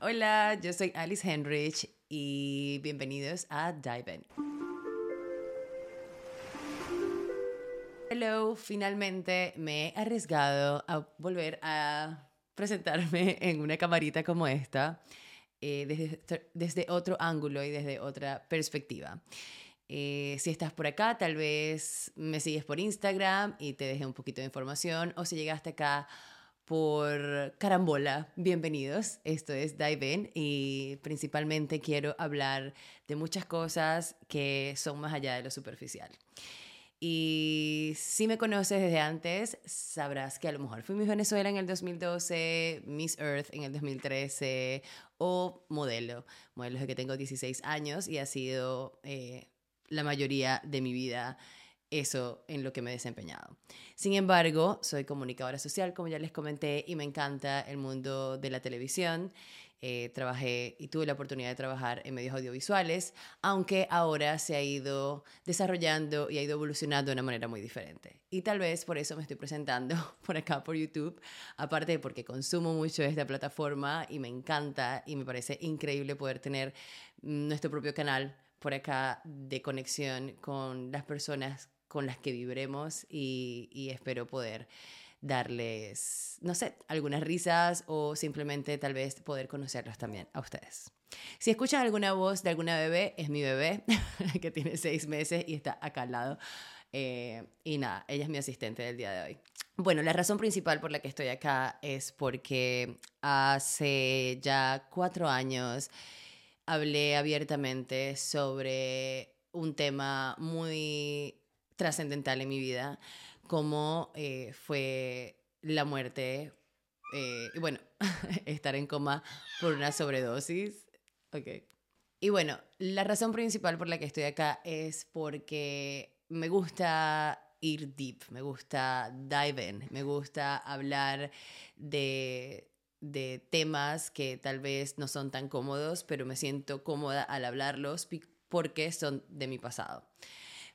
Hola, yo soy Alice Henrich y bienvenidos a Dive In. Hello, finalmente me he arriesgado a volver a presentarme en una camarita como esta, eh, desde, desde otro ángulo y desde otra perspectiva. Eh, si estás por acá, tal vez me sigues por Instagram y te dejé un poquito de información. O si llegaste acá por carambola, bienvenidos. Esto es Dive In y principalmente quiero hablar de muchas cosas que son más allá de lo superficial. Y si me conoces desde antes, sabrás que a lo mejor fui Miss Venezuela en el 2012, Miss Earth en el 2013 o modelo. Modelo de que tengo 16 años y ha sido eh, la mayoría de mi vida eso en lo que me he desempeñado. Sin embargo, soy comunicadora social, como ya les comenté, y me encanta el mundo de la televisión. Eh, trabajé y tuve la oportunidad de trabajar en medios audiovisuales, aunque ahora se ha ido desarrollando y ha ido evolucionando de una manera muy diferente. Y tal vez por eso me estoy presentando por acá por YouTube, aparte de porque consumo mucho esta plataforma y me encanta y me parece increíble poder tener mm, nuestro propio canal por acá de conexión con las personas con las que vibremos y, espero poder darles, no sé, algunas risas o simplemente tal vez poder conocerlos también a ustedes. Si escuchan alguna voz de alguna bebé, es mi bebé, que tiene seis meses y está acá al lado. Eh, y nada, ella es mi asistente del día de hoy. Bueno, la razón principal por la que estoy acá es porque hace ya cuatro años hablé abiertamente sobre un tema muy trascendental en mi vida, como eh, fue la muerte, eh, y bueno, estar en coma por una sobredosis. Okay. Y bueno, la razón principal por la que estoy acá es porque me gusta ir deep, me gusta dive in, me gusta hablar de, de temas que tal vez no son tan cómodos, pero me siento cómoda al hablarlos porque son de mi pasado.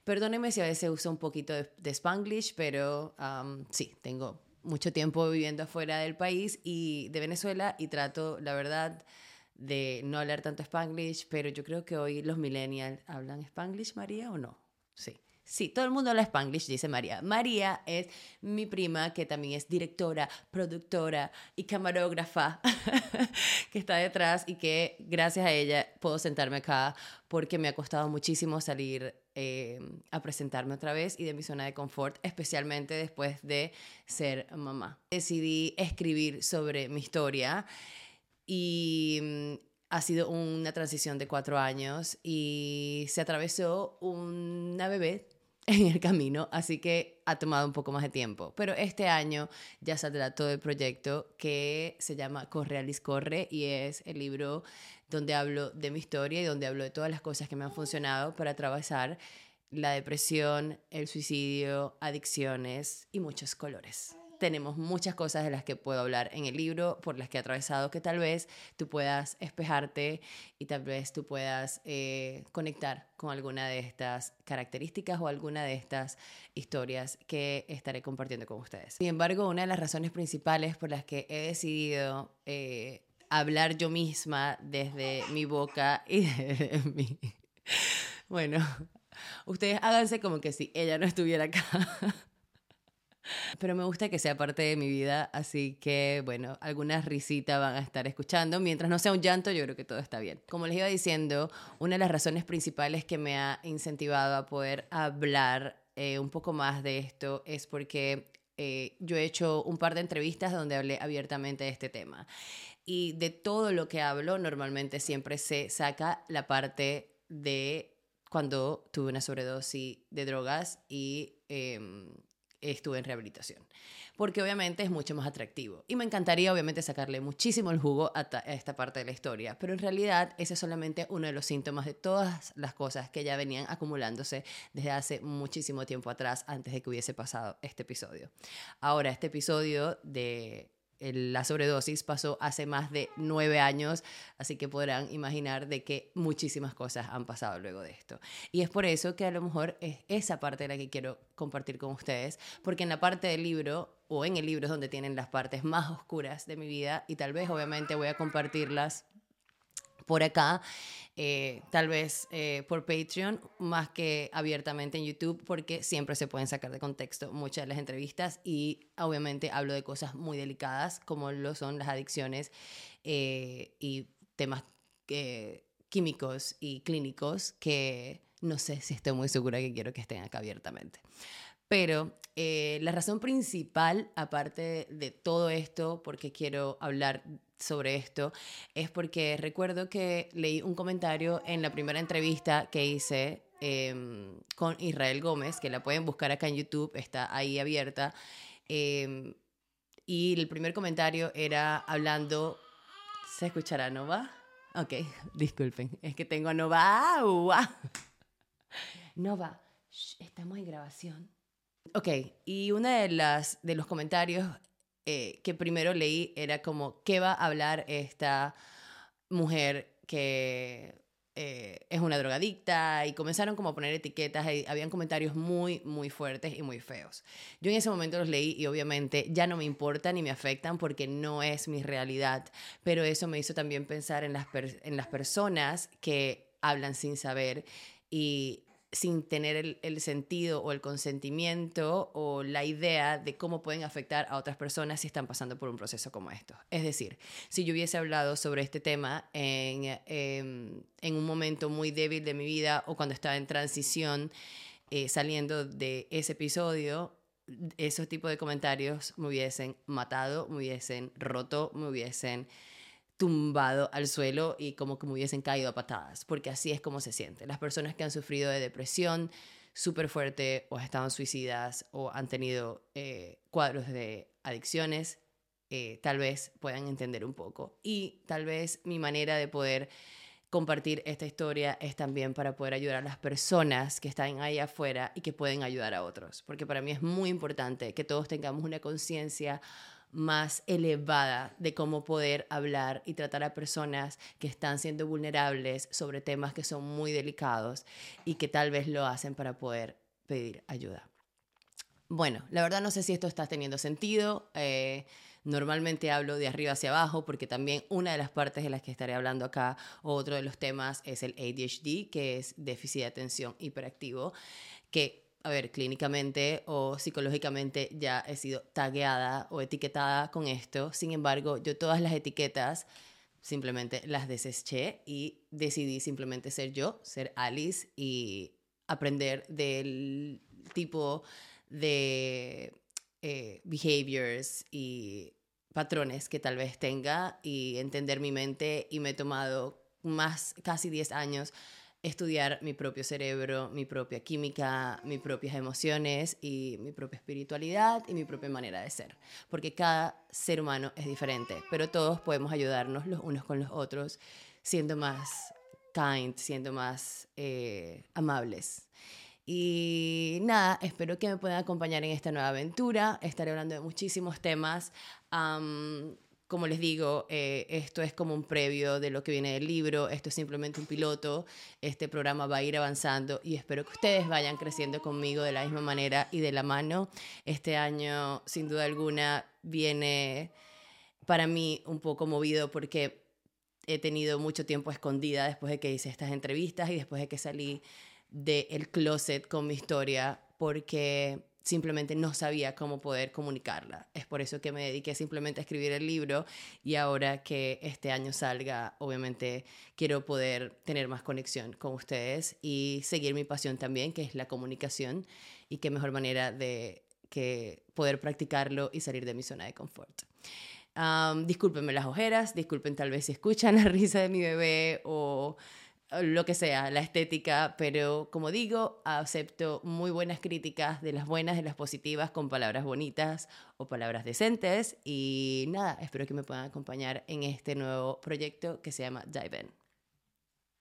Perdóneme si a veces uso un poquito de, spanglish, pero sí, tengo mucho tiempo viviendo afuera del país y de Venezuela y trato, la verdad, de no hablar tanto spanglish, pero yo creo que hoy los millennials hablan spanglish, María, o no. Sí. Sí, todo el mundo habla spanglish, dice María. María es mi prima, que también es directora, productora y camarógrafa, que está detrás y que gracias a ella puedo sentarme acá porque me ha costado muchísimo salir eh, a presentarme otra vez y de mi zona de confort, especialmente después de ser mamá. Decidí escribir sobre mi historia y mm, ha sido una transición de cuatro años y se atravesó una bebé en el camino, así que ha tomado un poco más de tiempo. Pero este año ya saldrá todo el proyecto que se llama Corre Alice Corre y es el libro donde hablo de mi historia y donde hablo de todas las cosas que me han funcionado para atravesar la depresión, el suicidio, adicciones y muchos colores tenemos muchas cosas de las que puedo hablar en el libro, por las que he atravesado, que tal vez tú puedas espejarte y tal vez tú puedas eh, conectar con alguna de estas características o alguna de estas historias que estaré compartiendo con ustedes. Sin embargo, una de las razones principales por las que he decidido... Eh, hablar yo misma desde mi boca y desde mi... Bueno, ustedes háganse como que si ella no estuviera acá. Pero me gusta que sea parte de mi vida, así que bueno, algunas risitas van a estar escuchando. Mientras no sea un llanto, yo creo que todo está bien. Como les iba diciendo, una de las razones principales que me ha incentivado a poder hablar eh, un poco más de esto es porque eh, yo he hecho un par de entrevistas donde hablé abiertamente de este tema. Y de todo lo que hablo, normalmente siempre se saca la parte de cuando tuve una sobredosis de drogas y em, estuve en rehabilitación. Porque obviamente es mucho más atractivo. Y me encantaría obviamente sacarle muchísimo el jugo a, esta parte de la historia. Pero en realidad ese es solamente uno de los síntomas de todas las cosas que ya venían acumulándose desde hace muchísimo tiempo atrás, antes de que hubiese pasado este episodio. Ahora, este episodio de la sobredosis pasó hace más de nueve años, así que podrán imaginar de que muchísimas cosas han pasado luego de esto. Y es por eso que a lo mejor es esa parte la que quiero compartir con ustedes, porque en la parte del libro o en el libro es donde tienen las partes más oscuras de mi vida y tal vez obviamente voy a compartirlas por acá, eh, tal vez eh, por Patreon, más que abiertamente en YouTube, porque siempre se pueden sacar de contexto muchas de las entrevistas y obviamente hablo de cosas muy delicadas, como lo son las adicciones eh, y temas químicos y clínicos que no sé si estoy muy segura que quiero que estén acá abiertamente. Pero la razón principal, aparte de todo esto, porque quiero hablar sobre esto es porque recuerdo que leí un comentario en la primera entrevista que hice em, con Israel Gómez, que la pueden buscar acá en YouTube, está ahí abierta. Em, y el primer comentario era hablando, ¿se escuchará Nova? Ok, disculpen, es que tengo a Nova. Nova, estamos en grabación. Ok, y una de las de los comentarios eh, que primero leí era como, ¿qué va a hablar esta mujer que eh, es una drogadicta? Y comenzaron como a poner etiquetas y habían comentarios muy, muy fuertes y muy feos. Yo en ese momento los leí y obviamente ya no me importan ni me afectan porque no es mi realidad, pero eso me hizo también pensar en las, en las personas que hablan sin saber y sin tener el, sentido o el consentimiento o la idea de cómo pueden afectar a otras personas si están pasando por un proceso como esto. Es decir, si yo hubiese hablado sobre este tema en, em, en un momento muy débil de mi vida o cuando estaba en transición, eh, saliendo de ese episodio, esos tipos de comentarios me hubiesen matado, me hubiesen roto, me hubiesen tumbado al suelo y como que hubiesen caído a patadas, porque así es como se siente. Las personas que han sufrido de depresión súper fuerte o estaban suicidas o han tenido eh, cuadros de adicciones, eh, tal vez puedan entender un poco. Y tal vez mi manera de poder compartir esta historia es también para poder ayudar a las personas que están ahí afuera y que pueden ayudar a otros, porque para mí es muy importante que todos tengamos una conciencia más elevada de cómo poder hablar y tratar a personas que están siendo vulnerables sobre temas que son muy delicados y que tal vez lo hacen para poder pedir ayuda. Bueno, la verdad no sé si esto está teniendo sentido. Eh, normalmente hablo de arriba hacia abajo porque también una de las partes de las que estaré hablando acá, otro de los temas es el ADHD, que es déficit de atención hiperactivo, que a ver, clínicamente o psicológicamente ya he sido tagueada o etiquetada con esto. Sin embargo, yo todas las etiquetas simplemente las deseché y decidí simplemente ser yo, ser Alice y aprender del tipo de eh, behaviors y patrones que tal vez tenga y entender mi mente y me he tomado más, casi 10 años estudiar mi propio cerebro, mi propia química, mis propias emociones y mi propia espiritualidad y mi propia manera de ser. Porque cada ser humano es diferente, pero todos podemos ayudarnos los unos con los otros siendo más kind, siendo más eh, amables. Y nada, espero que me puedan acompañar en esta nueva aventura. Estaré hablando de muchísimos temas como les digo, eh, esto es como un previo de lo que viene del libro, esto es simplemente un piloto, este programa va a ir avanzando y espero que ustedes vayan creciendo conmigo de la misma manera y de la mano. Este año, sin duda alguna, viene para mí un poco movido porque he tenido mucho tiempo escondida después de que hice estas entrevistas y después de que salí del closet con mi historia, porque simplemente no sabía cómo poder comunicarla. Es por eso que me dediqué simplemente a escribir el libro y ahora que este año salga, obviamente quiero poder tener más conexión con ustedes y seguir mi pasión también, que es la comunicación y qué mejor manera de que poder practicarlo y salir de mi zona de confort. Um, discúlpenme las ojeras, disculpen tal vez si escuchan la risa de mi bebé o lo que sea, la estética, pero como digo, acepto muy buenas críticas, de las buenas, de las positivas, con palabras bonitas o palabras decentes. Y nada, espero que me puedan acompañar en este nuevo proyecto que se llama Dive In.